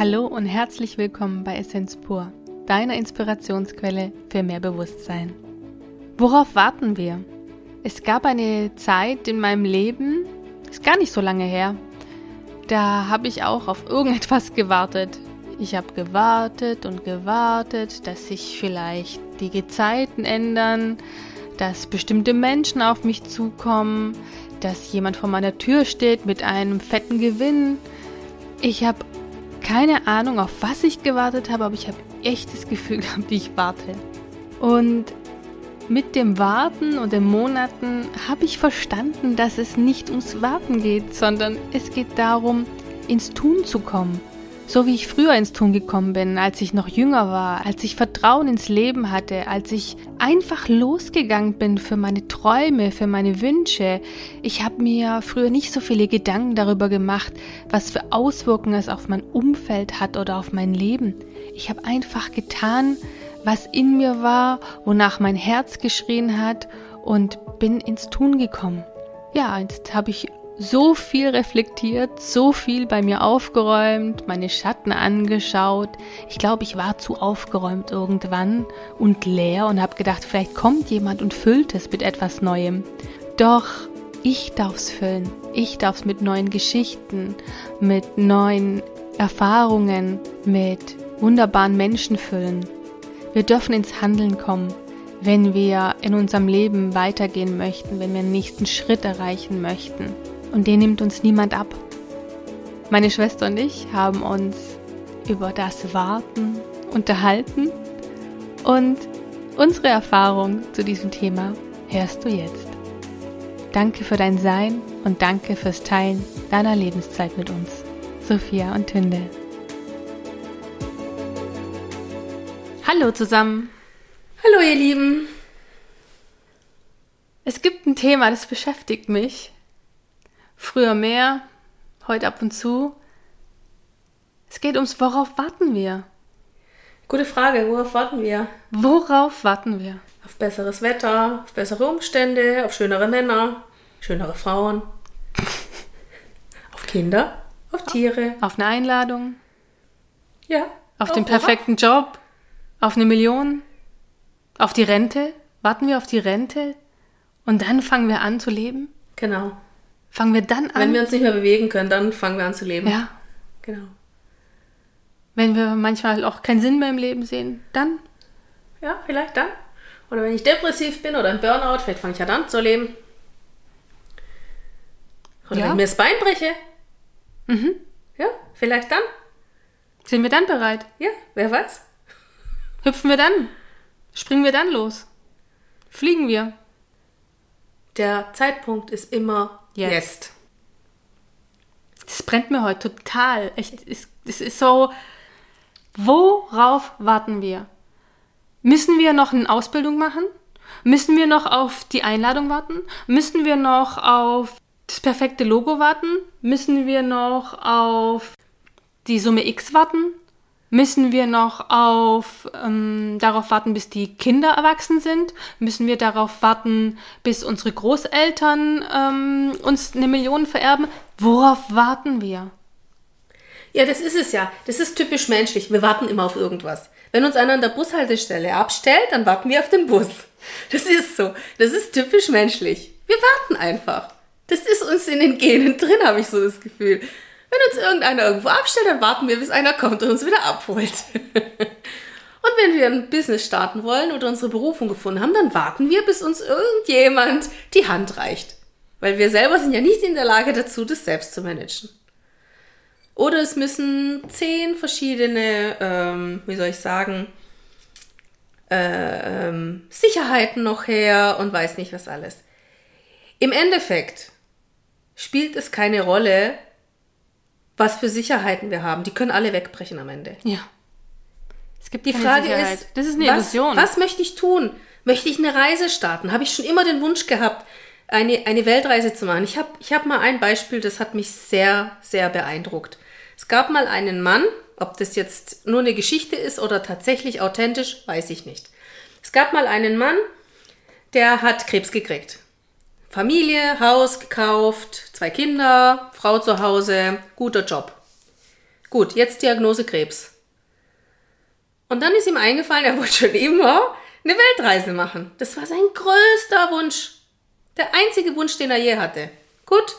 Hallo und herzlich willkommen bei Essenz pur, deiner Inspirationsquelle für mehr Bewusstsein. Worauf warten wir? Es gab eine Zeit in meinem Leben, ist gar nicht so lange her, da habe ich auch auf irgendetwas gewartet. Ich habe gewartet und gewartet, dass sich vielleicht die Gezeiten ändern, dass bestimmte Menschen auf mich zukommen, dass jemand vor meiner Tür steht mit einem fetten Gewinn. Ich habe keine Ahnung, auf was ich gewartet habe, aber ich habe echt das Gefühl gehabt, ich warte. Und mit dem Warten und den Monaten habe ich verstanden, dass es nicht ums Warten geht, sondern es geht darum, ins Tun zu kommen. So wie ich früher ins Tun gekommen bin, als ich noch jünger war, als ich Vertrauen ins Leben hatte, als ich einfach losgegangen bin für meine Träume, für meine Wünsche. Ich habe mir früher nicht so viele Gedanken darüber gemacht, was für Auswirkungen es auf mein Umfeld hat oder auf mein Leben. Ich habe einfach getan, was in mir war, wonach mein Herz geschrien hat und bin ins Tun gekommen. Ja, jetzt habe ich so viel reflektiert, so viel bei mir aufgeräumt, meine Schatten angeschaut. Ich glaube, ich war zu aufgeräumt irgendwann und leer und habe gedacht, vielleicht kommt jemand und füllt es mit etwas Neuem. Doch ich darf es füllen. Ich darf es mit neuen Geschichten, mit neuen Erfahrungen, mit wunderbaren Menschen füllen. Wir dürfen ins Handeln kommen, wenn wir in unserem Leben weitergehen möchten, wenn wir den nächsten Schritt erreichen möchten und den nimmt uns niemand ab. Meine Schwester und ich haben uns über das Warten unterhalten und unsere Erfahrung zu diesem Thema hörst du jetzt. Danke für dein Sein und danke fürs Teilen deiner Lebenszeit mit uns. Sophia und Tünde. Hallo zusammen. Hallo ihr Lieben. Es gibt ein Thema, das beschäftigt mich Früher mehr, heute ab und zu. Es geht ums, worauf warten wir? Gute Frage, worauf warten wir? Worauf warten wir? Auf besseres Wetter, auf bessere Umstände, auf schönere Männer, schönere Frauen, auf Kinder, auf Tiere. Auf eine Einladung. Ja. Auf den perfekten worauf? Job. Auf eine Million. Auf die Rente. Warten wir auf die Rente und dann fangen wir an zu leben? Genau. Fangen wir dann an? Wenn wir uns nicht mehr bewegen können, dann fangen wir an zu leben. Ja. Genau. Wenn wir manchmal auch keinen Sinn mehr im Leben sehen, dann? Ja, vielleicht dann. Oder wenn ich depressiv bin oder im Burnout, vielleicht fange ich ja dann zu leben. Oder ja. wenn ich mir das Bein breche. Mhm. Ja, vielleicht dann. Sind wir dann bereit? Ja, wer weiß. Hüpfen wir dann? Springen wir dann los? Fliegen wir? Der Zeitpunkt ist immer Jetzt. Jetzt. Das brennt mir heute total. Echt, es, es ist so. Worauf warten wir? Müssen wir noch eine Ausbildung machen? Müssen wir noch auf die Einladung warten? Müssen wir noch auf das perfekte Logo warten? Müssen wir noch auf die Summe X warten? Müssen wir noch auf, ähm, darauf warten, bis die Kinder erwachsen sind? Müssen wir darauf warten, bis unsere Großeltern ähm, uns eine Million vererben? Worauf warten wir? Ja, das ist es ja. Das ist typisch menschlich. Wir warten immer auf irgendwas. Wenn uns einer an der Bushaltestelle abstellt, dann warten wir auf den Bus. Das ist so. Das ist typisch menschlich. Wir warten einfach. Das ist uns in den Genen drin, habe ich so das Gefühl. Wenn uns irgendeiner irgendwo abstellt, dann warten wir, bis einer kommt und uns wieder abholt. Und wenn wir ein Business starten wollen oder unsere Berufung gefunden haben, dann warten wir, bis uns irgendjemand die Hand reicht. Weil wir selber sind ja nicht in der Lage dazu, das selbst zu managen. Oder es müssen zehn verschiedene, ähm, wie soll ich sagen, äh, ähm, Sicherheiten noch her und weiß nicht was alles. Im Endeffekt spielt es keine Rolle, was für Sicherheiten wir haben. Die können alle wegbrechen am Ende. Ja. Es gibt die Frage Sicherheit. ist, das ist eine was, Illusion. Was möchte ich tun? Möchte ich eine Reise starten? Habe ich schon immer den Wunsch gehabt, eine, eine Weltreise zu machen? Ich habe ich hab mal ein Beispiel, das hat mich sehr, sehr beeindruckt. Es gab mal einen Mann, ob das jetzt nur eine Geschichte ist oder tatsächlich authentisch, weiß ich nicht. Es gab mal einen Mann, der hat Krebs gekriegt. Familie, Haus gekauft, zwei Kinder, Frau zu Hause, guter Job. Gut, jetzt Diagnose Krebs. Und dann ist ihm eingefallen, er wollte schon immer eine Weltreise machen. Das war sein größter Wunsch. Der einzige Wunsch, den er je hatte. Gut.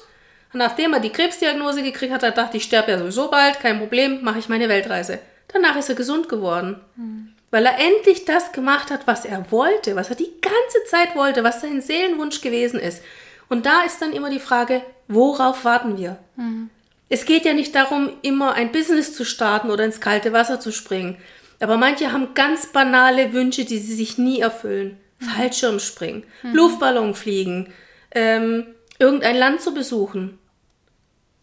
Und nachdem er die Krebsdiagnose gekriegt hat, er dachte, ich sterbe ja sowieso bald, kein Problem, mache ich meine Weltreise. Danach ist er gesund geworden. Mhm. Weil er endlich das gemacht hat, was er wollte, was er die ganze Zeit wollte, was sein Seelenwunsch gewesen ist. Und da ist dann immer die Frage, worauf warten wir? Mhm. Es geht ja nicht darum, immer ein Business zu starten oder ins kalte Wasser zu springen. Aber manche haben ganz banale Wünsche, die sie sich nie erfüllen. Mhm. Fallschirmspringen, mhm. Luftballon fliegen, ähm, irgendein Land zu besuchen.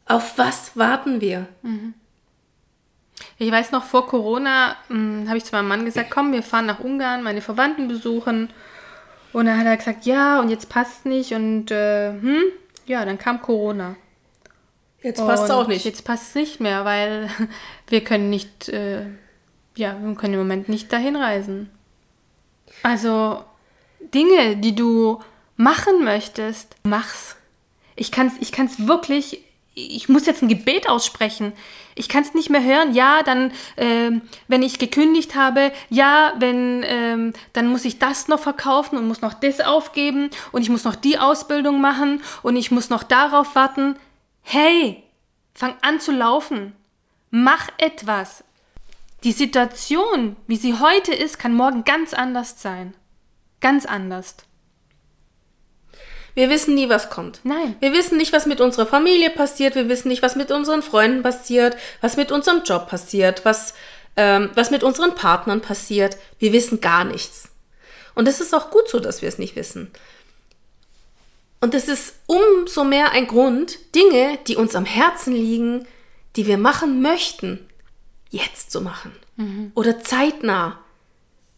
Auf was warten wir? Mhm. Ich weiß noch, vor Corona hm, habe ich zu meinem Mann gesagt, komm, wir fahren nach Ungarn, meine Verwandten besuchen. Und dann hat er gesagt, ja, und jetzt passt nicht. Und äh, hm, ja, dann kam Corona. Jetzt passt es auch nicht. Jetzt passt es nicht mehr, weil wir können nicht, äh, ja, wir können im Moment nicht dahin reisen. Also Dinge, die du machen möchtest, mach's. Ich kann es ich kann's wirklich ich muss jetzt ein Gebet aussprechen. Ich kann es nicht mehr hören. Ja, dann, ähm, wenn ich gekündigt habe, ja, wenn, ähm, dann muss ich das noch verkaufen und muss noch das aufgeben und ich muss noch die Ausbildung machen und ich muss noch darauf warten. Hey, fang an zu laufen. Mach etwas. Die Situation, wie sie heute ist, kann morgen ganz anders sein. Ganz anders. Wir wissen nie, was kommt. Nein. Wir wissen nicht, was mit unserer Familie passiert. Wir wissen nicht, was mit unseren Freunden passiert, was mit unserem Job passiert, was, ähm, was mit unseren Partnern passiert. Wir wissen gar nichts. Und es ist auch gut so, dass wir es nicht wissen. Und es ist umso mehr ein Grund, Dinge, die uns am Herzen liegen, die wir machen möchten, jetzt zu machen. Mhm. Oder zeitnah.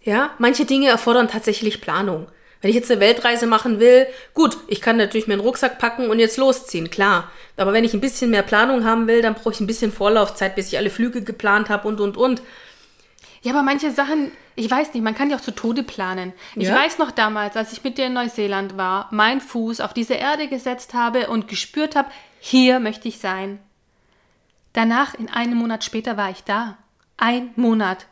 Ja, manche Dinge erfordern tatsächlich Planung. Wenn ich jetzt eine Weltreise machen will, gut, ich kann natürlich meinen Rucksack packen und jetzt losziehen, klar. Aber wenn ich ein bisschen mehr Planung haben will, dann brauche ich ein bisschen Vorlaufzeit, bis ich alle Flüge geplant habe und, und, und. Ja, aber manche Sachen, ich weiß nicht, man kann die auch zu Tode planen. Ich ja? weiß noch damals, als ich mit dir in Neuseeland war, meinen Fuß auf diese Erde gesetzt habe und gespürt habe, hier möchte ich sein. Danach, in einem Monat später, war ich da. Ein Monat.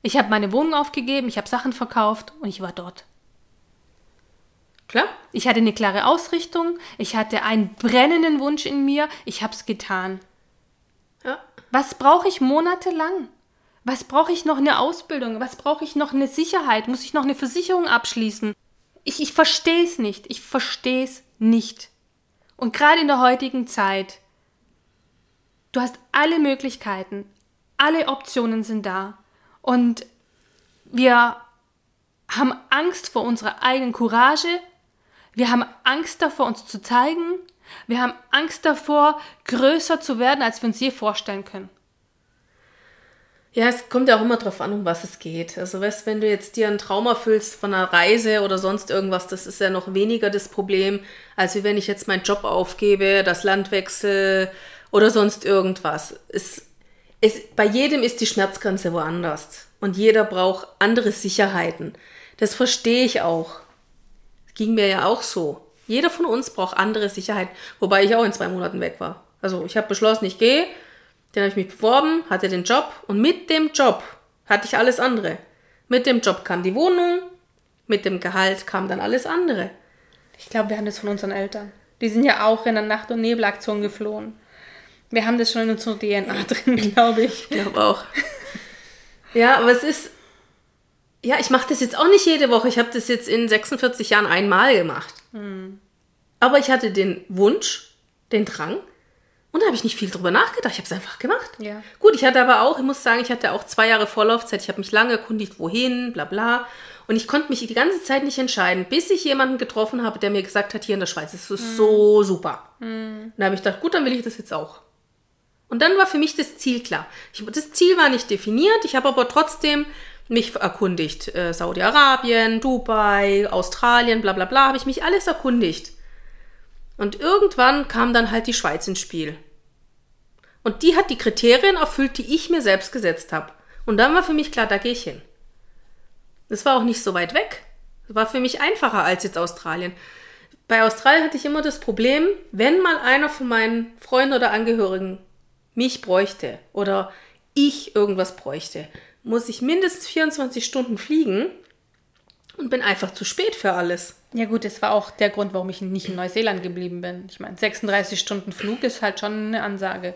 Ich habe meine Wohnung aufgegeben, ich habe Sachen verkauft und ich war dort. Klar. Ich hatte eine klare Ausrichtung, ich hatte einen brennenden Wunsch in mir, ich habe es getan. Ja. Was brauche ich monatelang? Was brauche ich noch eine Ausbildung? Was brauche ich noch eine Sicherheit? Muss ich noch eine Versicherung abschließen? Ich, ich verstehe es nicht. Ich verstehe es nicht. Und gerade in der heutigen Zeit, du hast alle Möglichkeiten, alle Optionen sind da. Und wir haben Angst vor unserer eigenen Courage, wir haben Angst davor, uns zu zeigen. Wir haben Angst davor, größer zu werden, als wir uns je vorstellen können. Ja, es kommt ja auch immer darauf an, um was es geht. Also, weißt, wenn du jetzt dir einen Traum erfüllst von einer Reise oder sonst irgendwas, das ist ja noch weniger das Problem, als wenn ich jetzt meinen Job aufgebe, das Land wechsle oder sonst irgendwas. Es, es, bei jedem ist die Schmerzgrenze woanders. Und jeder braucht andere Sicherheiten. Das verstehe ich auch. Ging mir ja auch so. Jeder von uns braucht andere Sicherheit, wobei ich auch in zwei Monaten weg war. Also ich habe beschlossen, ich gehe, dann habe ich mich beworben, hatte den Job und mit dem Job hatte ich alles andere. Mit dem Job kam die Wohnung, mit dem Gehalt kam dann alles andere. Ich glaube, wir haben das von unseren Eltern. Die sind ja auch in der Nacht- und Nebelaktion geflohen. Wir haben das schon in unserer DNA drin, glaube ich. Ich glaube auch. Ja, aber es ist, ja, ich mache das jetzt auch nicht jede Woche. Ich habe das jetzt in 46 Jahren einmal gemacht. Mhm. Aber ich hatte den Wunsch, den Drang. Und da habe ich nicht viel drüber nachgedacht. Ich habe es einfach gemacht. Ja. Gut, ich hatte aber auch, ich muss sagen, ich hatte auch zwei Jahre Vorlaufzeit. Ich habe mich lange erkundigt, wohin, bla bla. Und ich konnte mich die ganze Zeit nicht entscheiden, bis ich jemanden getroffen habe, der mir gesagt hat, hier in der Schweiz ist es mhm. so super. Mhm. Und da habe ich gedacht, gut, dann will ich das jetzt auch. Und dann war für mich das Ziel klar. Ich, das Ziel war nicht definiert. Ich habe aber trotzdem mich erkundigt. Äh, Saudi-Arabien, Dubai, Australien, bla bla bla, habe ich mich alles erkundigt. Und irgendwann kam dann halt die Schweiz ins Spiel. Und die hat die Kriterien erfüllt, die ich mir selbst gesetzt habe. Und dann war für mich klar, da gehe ich hin. Das war auch nicht so weit weg. Das war für mich einfacher als jetzt Australien. Bei Australien hatte ich immer das Problem, wenn mal einer von meinen Freunden oder Angehörigen mich bräuchte oder ich irgendwas bräuchte, muss ich mindestens 24 Stunden fliegen und bin einfach zu spät für alles. Ja gut, das war auch der Grund, warum ich nicht in Neuseeland geblieben bin. Ich meine, 36 Stunden Flug ist halt schon eine Ansage.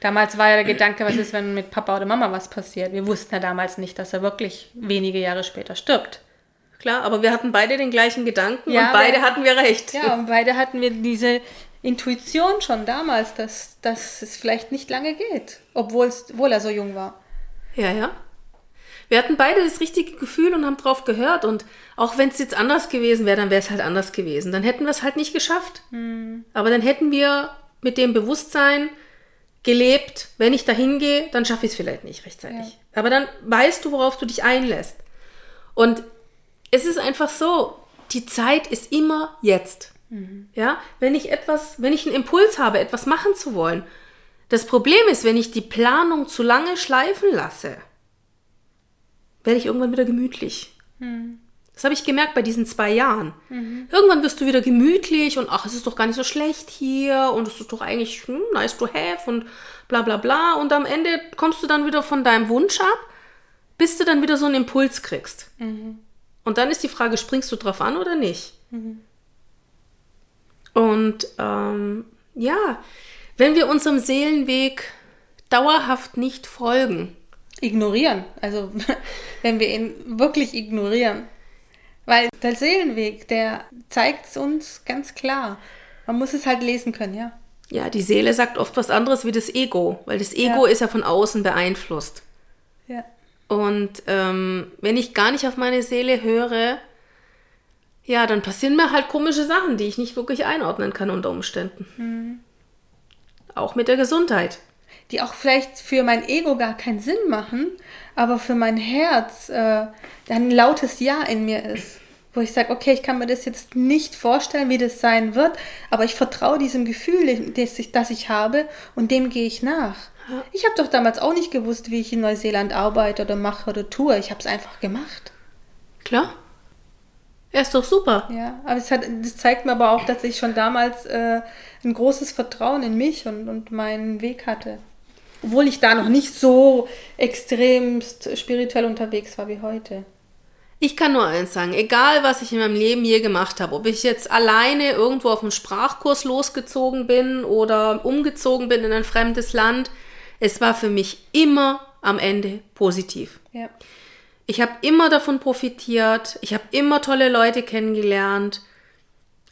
Damals war ja der Gedanke, was ist, wenn mit Papa oder Mama was passiert. Wir wussten ja damals nicht, dass er wirklich wenige Jahre später stirbt. Klar, aber wir hatten beide den gleichen Gedanken ja, und beide wir, hatten wir recht. Ja, und beide hatten wir diese Intuition schon damals, dass, dass es vielleicht nicht lange geht, obwohl, obwohl er so jung war. Ja, ja. Wir hatten beide das richtige Gefühl und haben drauf gehört. Und auch wenn es jetzt anders gewesen wäre, dann wäre es halt anders gewesen. Dann hätten wir es halt nicht geschafft. Hm. Aber dann hätten wir mit dem Bewusstsein gelebt, wenn ich da hingehe, dann schaffe ich es vielleicht nicht rechtzeitig. Ja. Aber dann weißt du, worauf du dich einlässt. Und es ist einfach so, die Zeit ist immer jetzt. Mhm. Ja, wenn ich etwas, wenn ich einen Impuls habe, etwas machen zu wollen. Das Problem ist, wenn ich die Planung zu lange schleifen lasse, werde ich irgendwann wieder gemütlich. Mhm. Das habe ich gemerkt bei diesen zwei Jahren. Mhm. Irgendwann wirst du wieder gemütlich und ach, es ist doch gar nicht so schlecht hier und es ist doch eigentlich hm, nice to have und bla bla bla. Und am Ende kommst du dann wieder von deinem Wunsch ab, bis du dann wieder so einen Impuls kriegst. Mhm. Und dann ist die Frage, springst du drauf an oder nicht? Mhm. Und ähm, ja, wenn wir unserem Seelenweg dauerhaft nicht folgen. Ignorieren. Also wenn wir ihn wirklich ignorieren. Weil der Seelenweg, der zeigt es uns ganz klar. Man muss es halt lesen können, ja. Ja, die Seele sagt oft was anderes wie das Ego, weil das Ego ja. ist ja von außen beeinflusst. Ja. Und ähm, wenn ich gar nicht auf meine Seele höre, ja, dann passieren mir halt komische Sachen, die ich nicht wirklich einordnen kann unter Umständen. Mhm. Auch mit der Gesundheit. Die auch vielleicht für mein Ego gar keinen Sinn machen, aber für mein Herz äh, ein lautes Ja in mir ist. Wo ich sage, okay, ich kann mir das jetzt nicht vorstellen, wie das sein wird, aber ich vertraue diesem Gefühl, das ich, das ich habe, und dem gehe ich nach. Ich habe doch damals auch nicht gewusst, wie ich in Neuseeland arbeite oder mache oder tue. Ich habe es einfach gemacht. Klar. Er ist doch super. Ja, aber es hat, das zeigt mir aber auch, dass ich schon damals äh, ein großes Vertrauen in mich und, und meinen Weg hatte. Obwohl ich da noch nicht so extremst spirituell unterwegs war wie heute. Ich kann nur eins sagen, egal was ich in meinem Leben je gemacht habe, ob ich jetzt alleine irgendwo auf einen Sprachkurs losgezogen bin oder umgezogen bin in ein fremdes Land, es war für mich immer am Ende positiv. Ja. Ich habe immer davon profitiert, ich habe immer tolle Leute kennengelernt.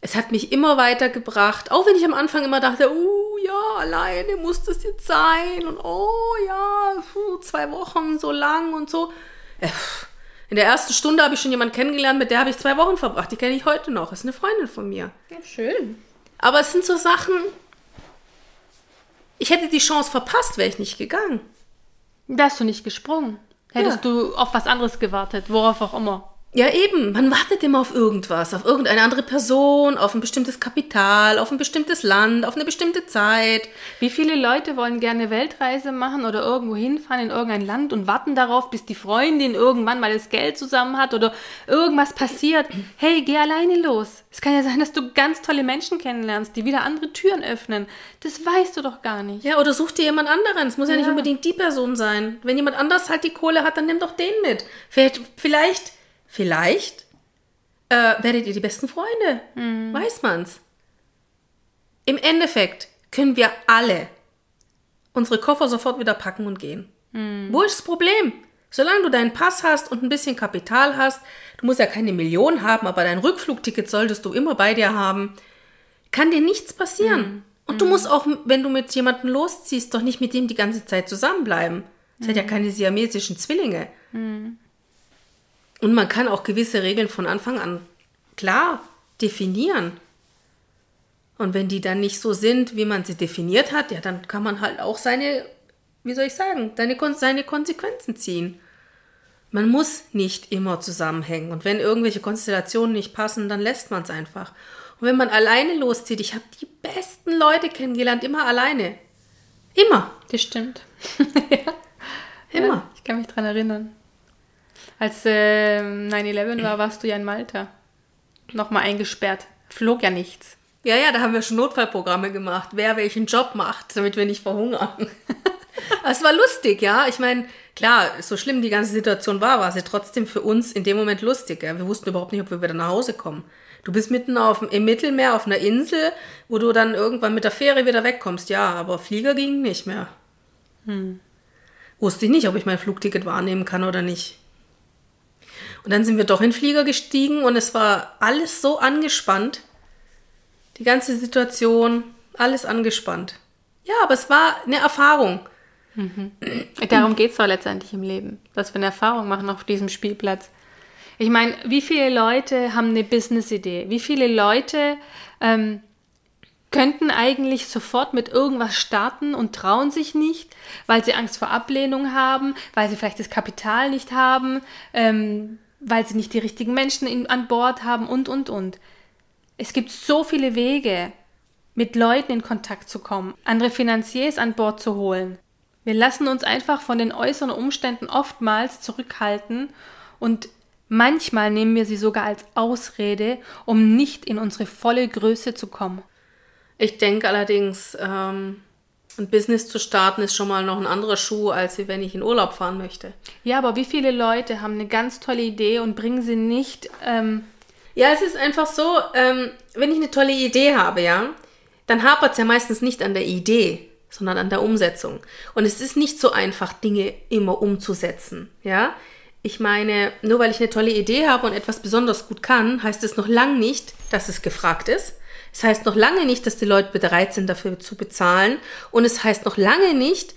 Es hat mich immer weitergebracht, auch wenn ich am Anfang immer dachte, oh ja, alleine muss das jetzt sein und oh ja, zwei Wochen so lang und so. Äh, in der ersten Stunde habe ich schon jemanden kennengelernt, mit der habe ich zwei Wochen verbracht. Die kenne ich heute noch. Das ist eine Freundin von mir. Ja, schön. Aber es sind so Sachen, ich hätte die Chance verpasst, wäre ich nicht gegangen. Da hast du nicht gesprungen. Hättest ja. du auf was anderes gewartet, worauf auch immer. Ja, eben. Man wartet immer auf irgendwas, auf irgendeine andere Person, auf ein bestimmtes Kapital, auf ein bestimmtes Land, auf eine bestimmte Zeit. Wie viele Leute wollen gerne Weltreise machen oder irgendwo hinfahren in irgendein Land und warten darauf, bis die Freundin irgendwann mal das Geld zusammen hat oder irgendwas passiert? Hey, geh alleine los. Es kann ja sein, dass du ganz tolle Menschen kennenlernst, die wieder andere Türen öffnen. Das weißt du doch gar nicht. Ja, oder such dir jemand anderen. Es muss ja, ja nicht unbedingt die Person sein. Wenn jemand anders halt die Kohle hat, dann nimm doch den mit. Vielleicht, vielleicht Vielleicht äh, werdet ihr die besten Freunde. Mhm. Weiß man's. Im Endeffekt können wir alle unsere Koffer sofort wieder packen und gehen. Mhm. Wo ist das Problem? Solange du deinen Pass hast und ein bisschen Kapital hast, du musst ja keine Million haben, aber dein Rückflugticket solltest du immer bei dir haben, kann dir nichts passieren. Mhm. Und du musst auch, wenn du mit jemandem losziehst, doch nicht mit dem die ganze Zeit zusammenbleiben. Das hat ja keine siamesischen Zwillinge. Mhm. Und man kann auch gewisse Regeln von Anfang an klar definieren. Und wenn die dann nicht so sind, wie man sie definiert hat, ja, dann kann man halt auch seine, wie soll ich sagen, seine, seine Konsequenzen ziehen. Man muss nicht immer zusammenhängen. Und wenn irgendwelche Konstellationen nicht passen, dann lässt man es einfach. Und wenn man alleine loszieht, ich habe die besten Leute kennengelernt, immer alleine. Immer. Das stimmt. ja. Immer. Ja, ich kann mich daran erinnern. Als äh, 9-11 war, warst du ja in Malta. Nochmal eingesperrt. Flog ja nichts. Ja, ja, da haben wir schon Notfallprogramme gemacht, wer welchen Job macht, damit wir nicht verhungern. es war lustig, ja. Ich meine, klar, so schlimm die ganze Situation war, war sie trotzdem für uns in dem Moment lustig. Ja? Wir wussten überhaupt nicht, ob wir wieder nach Hause kommen. Du bist mitten auf, im Mittelmeer auf einer Insel, wo du dann irgendwann mit der Fähre wieder wegkommst. Ja, aber Flieger ging nicht mehr. Hm. Wusste ich nicht, ob ich mein Flugticket wahrnehmen kann oder nicht. Und dann sind wir doch in den Flieger gestiegen und es war alles so angespannt. Die ganze Situation, alles angespannt. Ja, aber es war eine Erfahrung. Mhm. Darum geht es doch letztendlich im Leben, dass wir eine Erfahrung machen auf diesem Spielplatz. Ich meine, wie viele Leute haben eine Business-Idee? Wie viele Leute ähm, könnten eigentlich sofort mit irgendwas starten und trauen sich nicht, weil sie Angst vor Ablehnung haben, weil sie vielleicht das Kapital nicht haben, ähm, weil sie nicht die richtigen Menschen in, an Bord haben und, und, und. Es gibt so viele Wege, mit Leuten in Kontakt zu kommen, andere Finanziers an Bord zu holen. Wir lassen uns einfach von den äußeren Umständen oftmals zurückhalten und manchmal nehmen wir sie sogar als Ausrede, um nicht in unsere volle Größe zu kommen. Ich denke allerdings, ähm, ein Business zu starten ist schon mal noch ein anderer Schuh, als wenn ich in Urlaub fahren möchte. Ja, aber wie viele Leute haben eine ganz tolle Idee und bringen sie nicht. Ähm ja, es ist einfach so, ähm, wenn ich eine tolle Idee habe, ja, dann hapert es ja meistens nicht an der Idee, sondern an der Umsetzung. Und es ist nicht so einfach, Dinge immer umzusetzen, ja. Ich meine, nur weil ich eine tolle Idee habe und etwas besonders gut kann, heißt es noch lange nicht, dass es gefragt ist. Es heißt noch lange nicht, dass die Leute bereit sind, dafür zu bezahlen. Und es heißt noch lange nicht,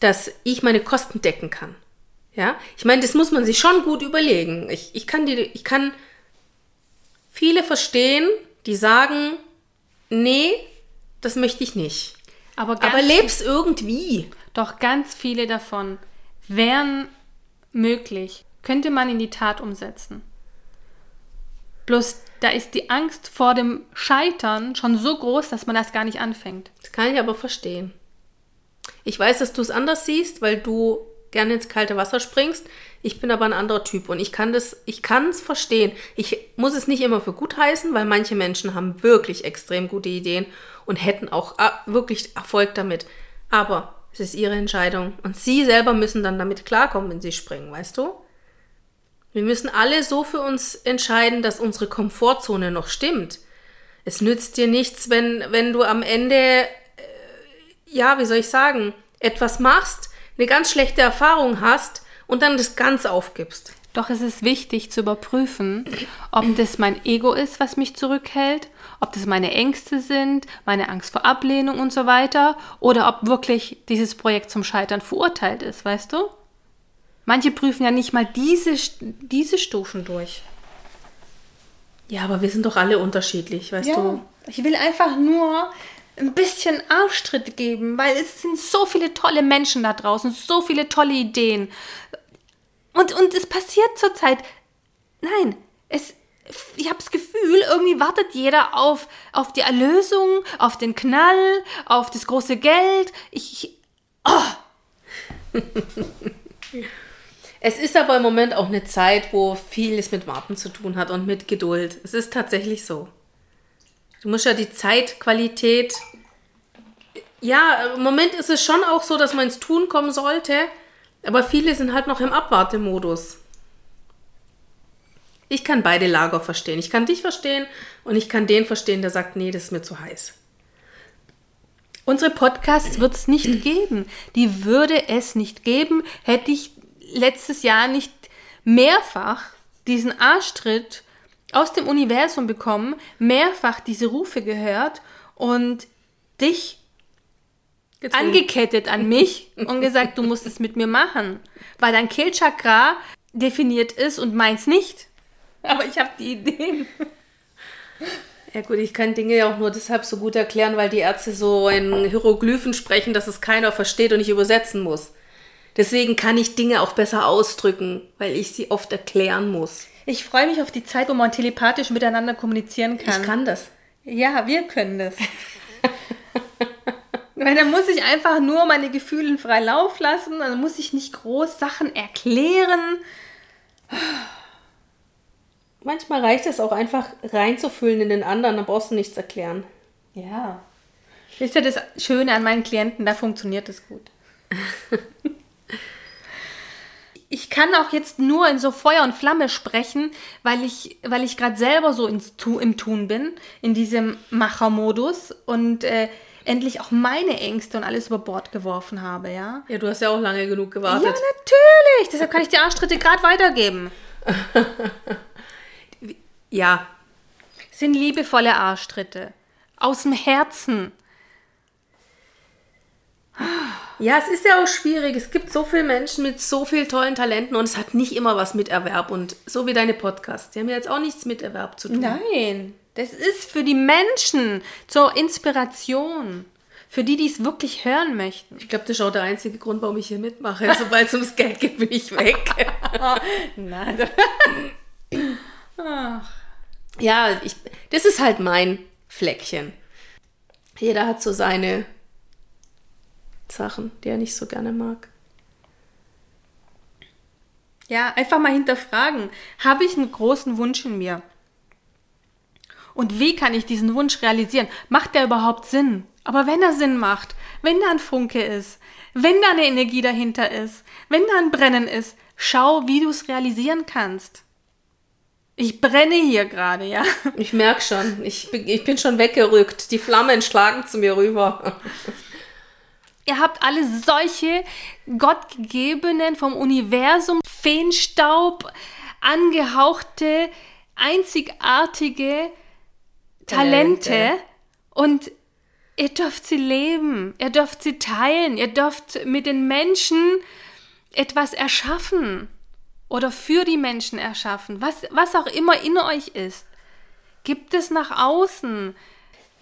dass ich meine Kosten decken kann. Ja, ich meine, das muss man sich schon gut überlegen. Ich, ich kann die, ich kann viele verstehen, die sagen, nee, das möchte ich nicht. Aber, Aber leb's irgendwie. Doch ganz viele davon wären möglich, könnte man in die Tat umsetzen. Bloß da ist die Angst vor dem Scheitern schon so groß, dass man das gar nicht anfängt. Das kann ich aber verstehen. Ich weiß, dass du es anders siehst, weil du gerne ins kalte Wasser springst. Ich bin aber ein anderer Typ und ich kann das, ich kann es verstehen. Ich muss es nicht immer für gut heißen, weil manche Menschen haben wirklich extrem gute Ideen und hätten auch äh, wirklich Erfolg damit. Aber es ist ihre Entscheidung. Und sie selber müssen dann damit klarkommen, wenn sie springen, weißt du? Wir müssen alle so für uns entscheiden, dass unsere Komfortzone noch stimmt. Es nützt dir nichts, wenn, wenn du am Ende, äh, ja, wie soll ich sagen, etwas machst, eine ganz schlechte Erfahrung hast und dann das ganz aufgibst. Doch es ist wichtig zu überprüfen, ob das mein Ego ist, was mich zurückhält, ob das meine Ängste sind, meine Angst vor Ablehnung und so weiter, oder ob wirklich dieses Projekt zum Scheitern verurteilt ist, weißt du? Manche prüfen ja nicht mal diese, diese Stufen durch. Ja, aber wir sind doch alle unterschiedlich, weißt ja, du? Ich will einfach nur ein bisschen Arschtritt geben, weil es sind so viele tolle Menschen da draußen, so viele tolle Ideen. Und, und es passiert zurzeit. Nein, es, ich habe das Gefühl, irgendwie wartet jeder auf, auf die Erlösung, auf den Knall, auf das große Geld. Ich. Oh. es ist aber im Moment auch eine Zeit, wo vieles mit Warten zu tun hat und mit Geduld. Es ist tatsächlich so. Du musst ja die Zeitqualität. Ja, im Moment ist es schon auch so, dass man ins Tun kommen sollte. Aber viele sind halt noch im Abwartemodus. Ich kann beide Lager verstehen. Ich kann dich verstehen und ich kann den verstehen, der sagt, nee, das ist mir zu heiß. Unsere Podcasts wird es nicht geben. Die würde es nicht geben, hätte ich letztes Jahr nicht mehrfach diesen Arschtritt aus dem Universum bekommen, mehrfach diese Rufe gehört und dich Gezwungen. angekettet an mich und gesagt, du musst es mit mir machen, weil dein Kehlchakra definiert ist und meins nicht. Aber ich habe die Ideen. Ja gut, ich kann Dinge ja auch nur deshalb so gut erklären, weil die Ärzte so in Hieroglyphen sprechen, dass es keiner versteht und ich übersetzen muss. Deswegen kann ich Dinge auch besser ausdrücken, weil ich sie oft erklären muss. Ich freue mich auf die Zeit, wo man telepathisch miteinander kommunizieren kann. Ich kann das. Ja, wir können das. Weil dann muss ich einfach nur meine Gefühle frei Lauf lassen, dann muss ich nicht groß Sachen erklären. Manchmal reicht es auch einfach reinzufühlen in den anderen, dann brauchst du nichts erklären. Ja. Das ist ja das Schöne an meinen Klienten, da funktioniert es gut. ich kann auch jetzt nur in so Feuer und Flamme sprechen, weil ich, weil ich gerade selber so ins tu, im Tun bin, in diesem Machermodus und äh, endlich auch meine Ängste und alles über Bord geworfen habe, ja. Ja, du hast ja auch lange genug gewartet. Ja, natürlich. Deshalb kann ich die Arschtritte gerade weitergeben. ja. sind liebevolle Arschtritte. Aus dem Herzen. Ja, es ist ja auch schwierig. Es gibt so viele Menschen mit so vielen tollen Talenten und es hat nicht immer was mit Erwerb. Und so wie deine Podcasts, die haben ja jetzt auch nichts mit Erwerb zu tun. Nein, das ist für die Menschen zur Inspiration. Für die, die es wirklich hören möchten. Ich glaube, das ist auch der einzige Grund, warum ich hier mitmache. Sobald es ums Geld geht, bin ich weg. Nein. Ach. Ja, ich, das ist halt mein Fleckchen. Jeder hat so seine Sachen, die er nicht so gerne mag. Ja, einfach mal hinterfragen. Habe ich einen großen Wunsch in mir? Und wie kann ich diesen Wunsch realisieren? Macht der überhaupt Sinn? Aber wenn er Sinn macht, wenn da ein Funke ist, wenn da eine Energie dahinter ist, wenn da ein Brennen ist, schau, wie du es realisieren kannst. Ich brenne hier gerade, ja. Ich merke schon. Ich bin, ich bin schon weggerückt. Die Flammen schlagen zu mir rüber. Ihr habt alle solche gottgegebenen, vom Universum Feenstaub angehauchte, einzigartige Talente. Talente. Und ihr dürft sie leben, ihr dürft sie teilen, ihr dürft mit den Menschen etwas erschaffen oder für die Menschen erschaffen, was, was auch immer in euch ist. Gibt es nach außen.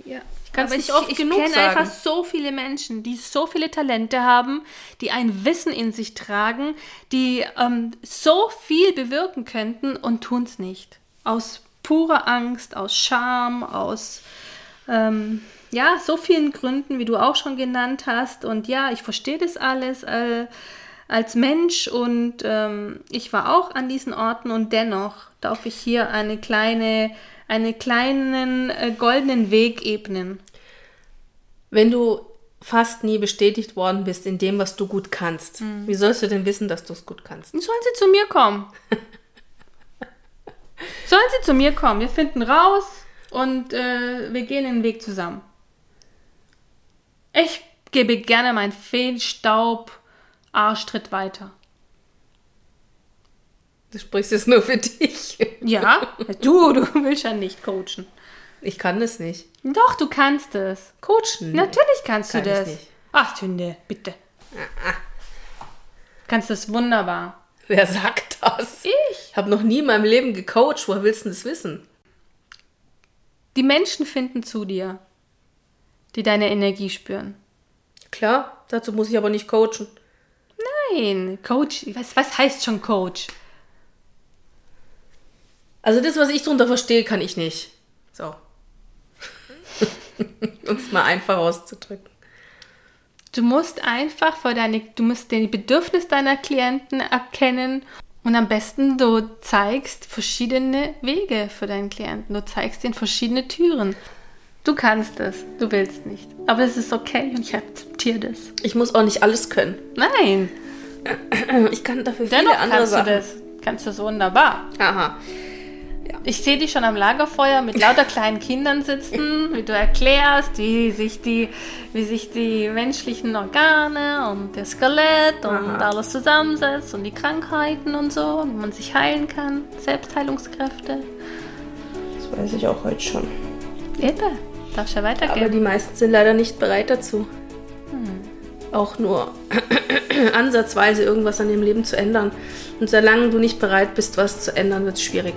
Ja, ich kann es nicht oft ich, genug ich kenne einfach so viele Menschen, die so viele Talente haben, die ein Wissen in sich tragen, die ähm, so viel bewirken könnten und tun es nicht. Aus purer Angst, aus Scham, aus ähm, ja, so vielen Gründen, wie du auch schon genannt hast. Und ja, ich verstehe das alles äh, als Mensch und ähm, ich war auch an diesen Orten und dennoch darf ich hier eine kleine, einen kleinen äh, goldenen Weg ebnen. Wenn du fast nie bestätigt worden bist in dem, was du gut kannst, mhm. wie sollst du denn wissen, dass du es gut kannst? Sollen sie zu mir kommen? Sollen sie zu mir kommen? Wir finden raus und äh, wir gehen den Weg zusammen. Ich gebe gerne meinen Feenstaub Arschtritt weiter. Du sprichst jetzt nur für dich. Ja, du, du willst ja nicht coachen. Ich kann das nicht. Doch, du kannst es. Coachen? Natürlich kannst kann du das. Nicht. Ach, Tünde, bitte. Ah, ah. Kannst das wunderbar. Wer sagt das? Ich. habe noch nie in meinem Leben gecoacht. Woher willst du das wissen? Die Menschen finden zu dir, die deine Energie spüren. Klar, dazu muss ich aber nicht coachen. Nein, Coach, was, was heißt schon Coach? Also das, was ich darunter verstehe, kann ich nicht. So. um es mal einfach auszudrücken. Du musst einfach vor deine, du musst den Bedürfnis deiner Klienten erkennen und am besten du zeigst verschiedene Wege für deinen Klienten. Du zeigst ihnen verschiedene Türen. Du kannst es, du willst nicht. Aber es ist okay und ich akzeptiere das. Ich muss auch nicht alles können. Nein. Ich kann dafür viele Dennoch andere kannst Sachen. Du das. Kannst du das wunderbar. Aha. Ich sehe dich schon am Lagerfeuer mit lauter kleinen Kindern sitzen, wie du erklärst, wie sich die, wie sich die menschlichen Organe und der Skelett und Aha. alles zusammensetzt und die Krankheiten und so, wie man sich heilen kann, Selbstheilungskräfte. Das weiß ich auch heute schon. Eben, darfst ja weitergehen. Aber die meisten sind leider nicht bereit dazu. Hm. Auch nur ansatzweise irgendwas an ihrem Leben zu ändern. Und solange du nicht bereit bist, was zu ändern, wird es schwierig.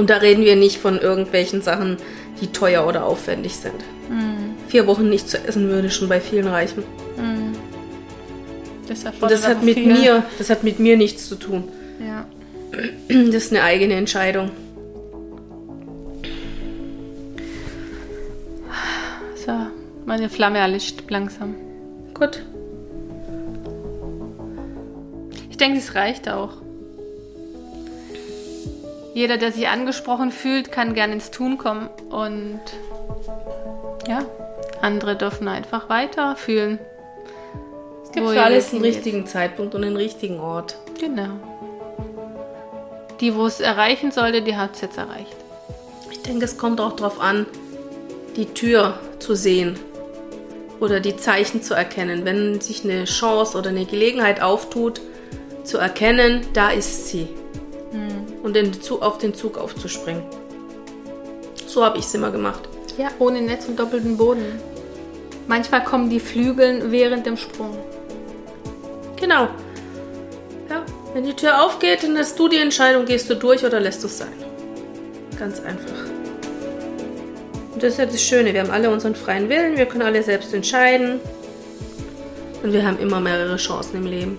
Und da reden wir nicht von irgendwelchen Sachen, die teuer oder aufwendig sind. Mhm. Vier Wochen nicht zu essen würde schon bei vielen reichen. Mhm. Das, Und das hat mit viel. mir, das hat mit mir nichts zu tun. Ja. Das ist eine eigene Entscheidung. So, meine Flamme erlischt langsam. Gut. Ich denke, es reicht auch. Jeder, der sich angesprochen fühlt, kann gerne ins Tun kommen und Ja, andere dürfen einfach weiterfühlen. Es gibt für alles einen richtigen Zeitpunkt und einen richtigen Ort. Genau. Die, wo es erreichen sollte, die hat es jetzt erreicht. Ich denke, es kommt auch darauf an, die Tür zu sehen oder die Zeichen zu erkennen. Wenn sich eine Chance oder eine Gelegenheit auftut, zu erkennen, da ist sie. Und den Zug, auf den Zug aufzuspringen. So habe ich es immer gemacht. Ja, ohne Netz und doppelten Boden. Manchmal kommen die Flügeln während dem Sprung. Genau. Ja, wenn die Tür aufgeht, dann hast du die Entscheidung, gehst du durch oder lässt du es sein. Ganz einfach. Und das ist ja das Schöne, wir haben alle unseren freien Willen, wir können alle selbst entscheiden. Und wir haben immer mehrere Chancen im Leben.